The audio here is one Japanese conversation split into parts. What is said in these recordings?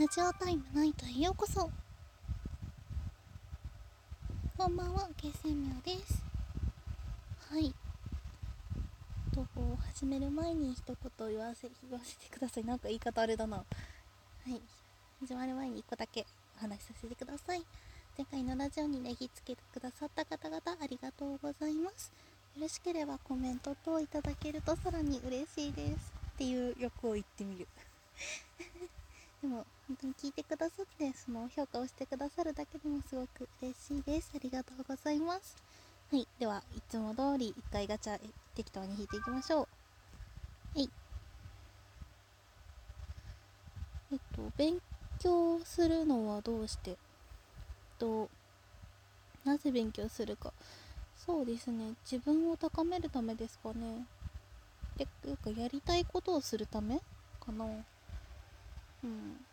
ラジオタイムナイトへようこそ。こんばんは、ゲーセンミョです。はい。と始める前に一言言わせ言わせてください。なんか言い方あれだな。はい。始まる前に1個だけお話しさせてください。前回のラジオにネギつけてくださった方々ありがとうございます。よろしければコメント等いただけるとさらに嬉しいです。っていう欲を言ってみる。で も本当に聞いてくださってその評価をしてくださるだけでもすごく嬉しいです。ありがとうございます。はいではいつも通り1回ガチャ適当に引いていきましょう。はい。えっと勉強するのはどうして？となぜ勉強するか。そうですね。自分を高めるためですかね。ていうかやりたいことをするためかな。うん。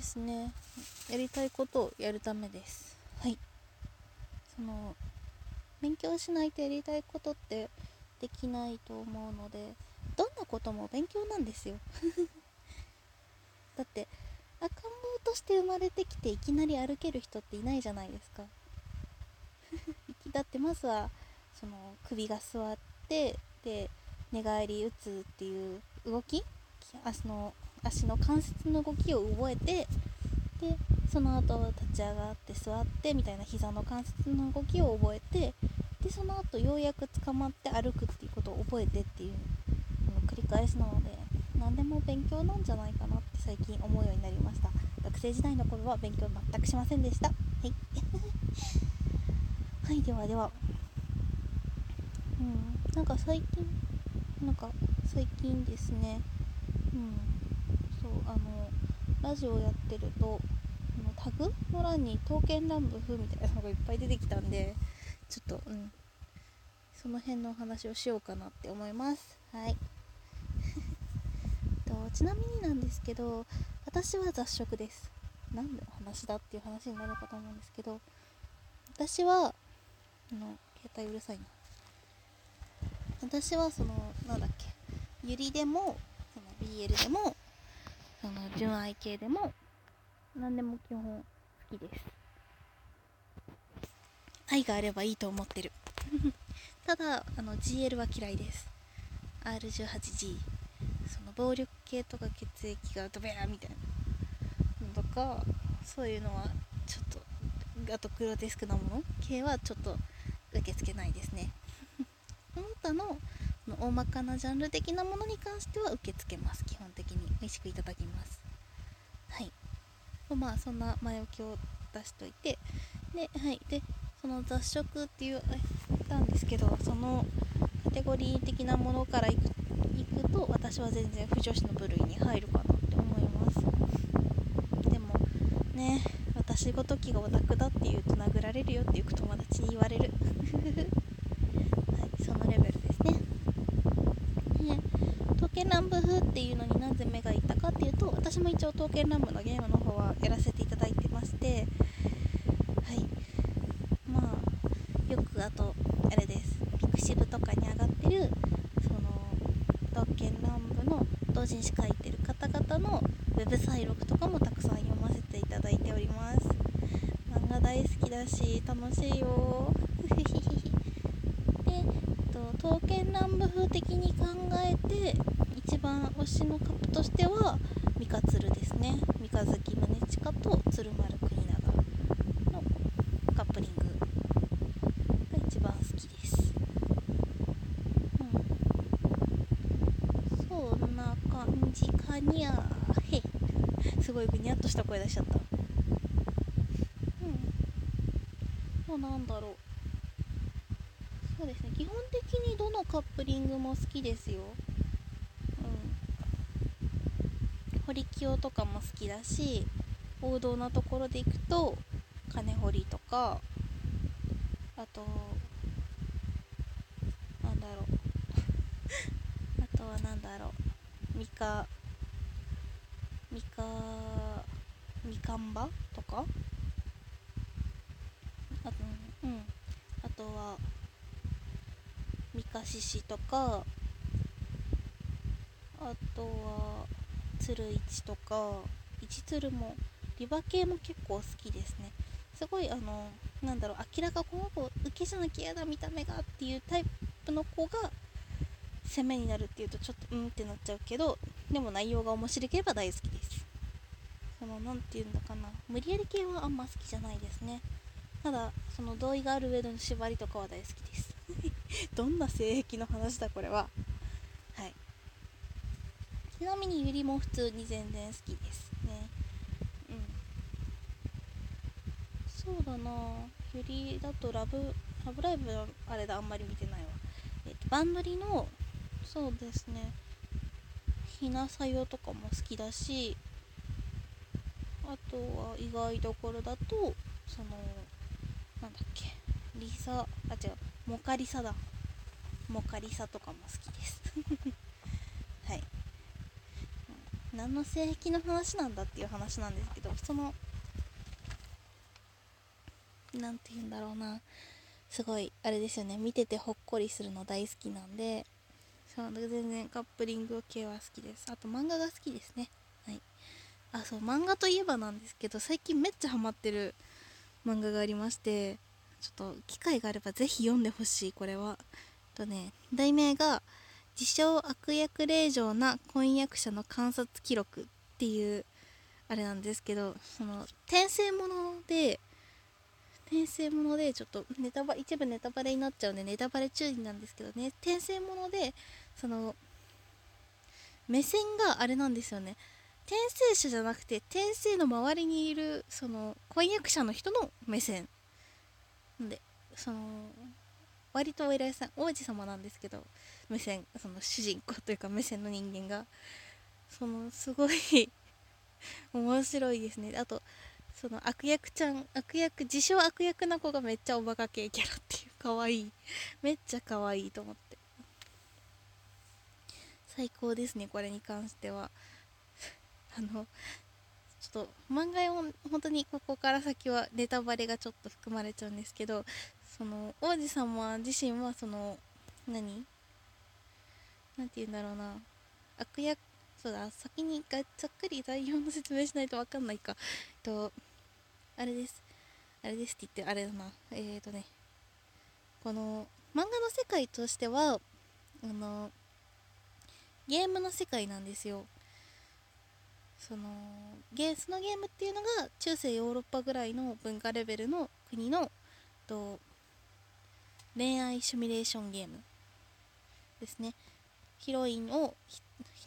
ですね。やりたいことをやるためです。はい。その勉強しないとやりたいことってできないと思うのでどんなことも勉強なんですよ。だって赤ん坊として生まれてきていきなり歩ける人っていないじゃないですか。だってまずはその首が座ってで寝返り打つっていう動き足の足の関節の動きを覚えてでその後立ち上がって座ってみたいな膝の関節の動きを覚えてでその後ようやく捕まって歩くっていうことを覚えてっていうの繰り返しなので何でも勉強なんじゃないかなって最近思うようになりました。学生時代の頃は勉強全くしませんでした。はい。はいではでは。うん。なんか最近なんか最近ですね。うん。あのラジオやってるとタグの欄に刀剣乱舞風みたいなのがいっぱい出てきたんでちょっとうん。その辺のお話をしようかなって思います。はい。とちなみになんですけど私は雑食です。何の話だっていう話になるかと思うんですけど私はあの携帯うるさいな。私はそのなんだっけゆりでもその BL でもその純愛系でも何でも基本好きです。愛があればいいと思ってる。ただあの GL は嫌いです。R18G その暴力系とか血液がドベアみたいなのとかそういうのはちょっとあとグロテスクなもの系はちょっと受け付けないですね。その他の大まかなジャンル的なものに関しては受け付けます。基本的に美味しくいただきます。はい。まあそんな前置きを出しといて。ではい。でその雑食っていう言ったんですけどそのカテゴリー的なものからいくいくと私は全然不女子の部類に入るかなって思います。でもね私ごときがオタクだって言うと殴られるよっていう友達に言われる。はい。そのレベル剣乱舞風っていうのになぜ目がいったかっていうと私も一応刀剣乱舞のゲームの方はやらせていただいてましてはい。まあよくあとあれです。ピクシブとかに上がってるその刀剣乱舞の同人誌書いてる方々のウェブ再録とかもたくさん読ませていただいております。漫画大好きだし楽しいよ。で刀剣乱舞風的に考えて一番推しのカップとしては三日鶴ですね。三日月宗近と鶴丸国長のカップリングが一番好きです。うん。そんな感じかにゃへすごいぐにゃっとした声出しちゃった。うん。もうなんだろう。そうですね。基本的にどのカップリングも好きですよ。うん堀清とかも好きだし王道なところでいくと金堀とかあとなんだろう。あとはなんだろう。ミカミカミカンバとか？あとうん。あとはミカシシとか。あとは鶴1とか1鶴もリバ系も結構好きですね。すごいあのなんだろう明らかこの子受けじゃなきゃ嫌だ見た目がっていうタイプの子が攻めになるっていうとちょっとうんってなっちゃうけどでも内容が面白ければ大好きです。その何て言うんだかな。無理やり系はあんま好きじゃないですね。ただその同意がある上での縛りとかは大好きです。どんな性癖の話だこれは。ちなみにゆりも普通に全然好きですね。うん。そうだな。ゆりだとラブラブライブはあれだあんまり見てないわ。えっ、とバンドリのそうですね。ひなさよとかも好きだしあとは意外どころだとそのなんだっけ。リサあ違う。モカリサだ。モカリサとかも好きです。何の性癖の話なんだっていう話なんですけどその何て言うんだろうな。すごいあれですよね。見ててほっこりするの大好きなんでそう全然カップリング系は好きです。あと漫画が好きですね。はい。あそう漫画といえばなんですけど最近めっちゃハマってる漫画がありましてちょっと機会があればぜひ読んでほしいこれは。とね題名が「自称悪役令嬢な婚約者の観察記録」っていうあれなんですけどその転生もので転生ものでちょっとネタバ一部ネタバレになっちゃうんでネタバレ注意なんですけどね。転生ものでその目線があれなんですよね。転生者じゃなくて転生の周りにいるその婚約者の人の目線。でその割とお偉いさん王子様なんですけど目線その主人公というか目線の人間がそのすごい 面白いですね。あとその悪役ちゃん悪役自称悪役な子がめっちゃおバカ系キャラっていう可愛いいめっちゃ可愛いと思って。最高ですねこれに関しては。あのちょっと漫画を本当にここから先はネタバレがちょっと含まれちゃうんですけどその王子様自身はその何？何て言うんだろうな悪役そうだ先にがざっくり内容の説明しないと分かんないかえっとあれです。あれですって言ってあれだな。えーとね、この漫画の世界としては、あの、ゲームの世界なんですよ。そのゲそのゲームっていうのが中世ヨーロッパぐらいの文化レベルの国のと恋愛シミュレーションゲームですね。ヒロインを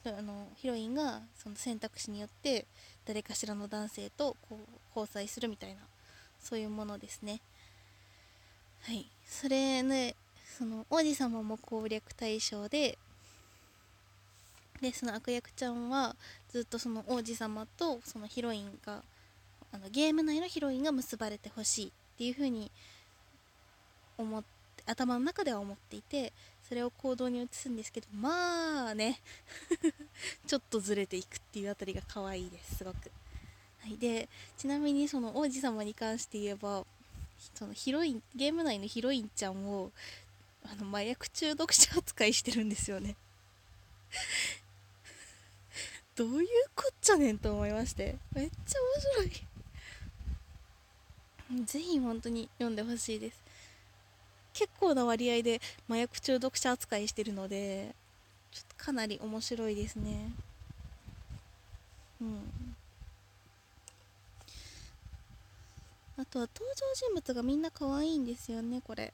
あのヒロインがその選択肢によって誰かしらの男性とこう交際するみたいなそういうものですね。はい。それねその王子様も攻略対象ででその悪役ちゃんはずっとその王子様とそのヒロインがあのゲーム内のヒロインが結ばれてほしいっていう風に思って頭の中では思っていてそれを行動に移すんですけどまあね ちょっとずれていくっていうあたりが可愛いですすごく。はい、でちなみにその王子様に関して言えばそのヒロインゲーム内のヒロインちゃんをあの麻薬中毒者扱いしてるんですよね。どういうこっちゃねんと思いましてめっちゃ面白い。ぜひ本当に読んでほしいです。結構な割合で麻薬中毒者扱いしてるのでちょっとかなり面白いですね。うん。あとは登場人物がみんな可愛いんですよねこれ。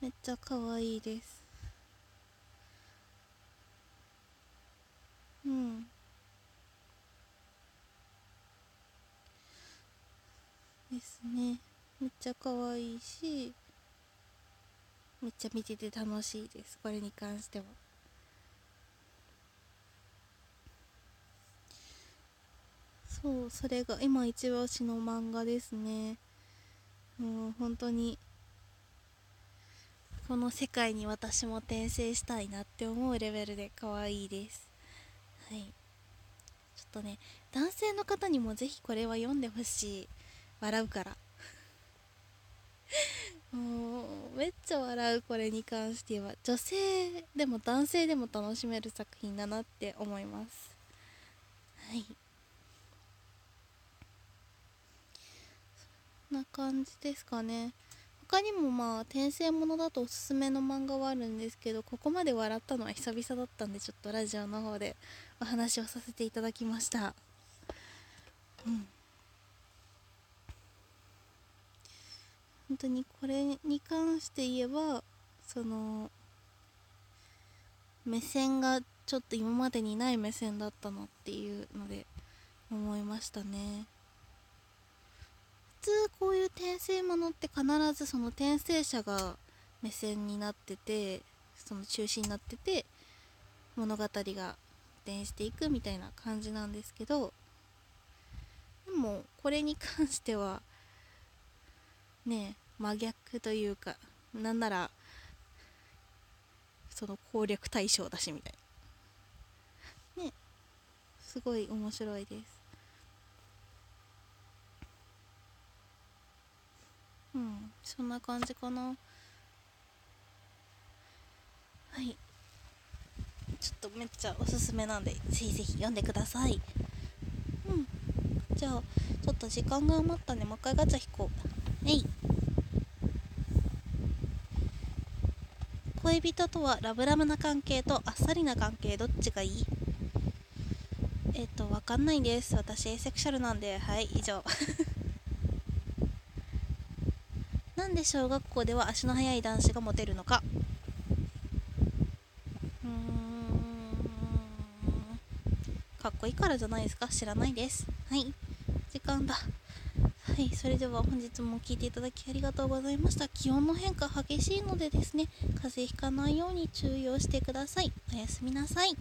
めっちゃ可愛いです。うん。ですね。めっちゃ可愛いし。めっちゃ見てて楽しいです。これに関しては。そうそれが今一押しの漫画ですね。もう本当にこの世界に私も転生したいなって思うレベルで可愛いです。はい。ちょっとね男性の方にもぜひこれは読んでほしい。笑うから。もうめっちゃ笑うこれに関しては。女性でも男性でも楽しめる作品だなって思います。はい。そんな感じですかね。他にもまあ転生ものだとおすすめの漫画はあるんですけどここまで笑ったのは久々だったんでちょっとラジオの方でお話をさせていただきました。うん。本当にこれに関して言えばその目線がちょっと今までにない目線だったなっていうので思いましたね。普通こういう転生ものって必ずその転生者が目線になっててその中心になってて物語が転していくみたいな感じなんですけどでもこれに関してはね真逆というかなんならその攻略対象だしみたいな。ねすごい面白いです。うんそんな感じかな。はい。ちょっとめっちゃおすすめなんでぜひぜひ読んでください。うん。じゃあちょっと時間が余ったんでもう一回ガチャ引こう。えい。恋人とはラブラブな関係とあっさりな関係どっちがいい？えっ、とわかんないです。私エセクシャルなんで。はい以上。なんで小学校では足の速い男子がモテるのか？うん。かっこいいからじゃないですか？知らないです。はい。時間だ。はいそれでは本日も聴いていただきありがとうございました。気温の変化激しいのでですね風邪ひかないように注意をしてください。おやすみなさい。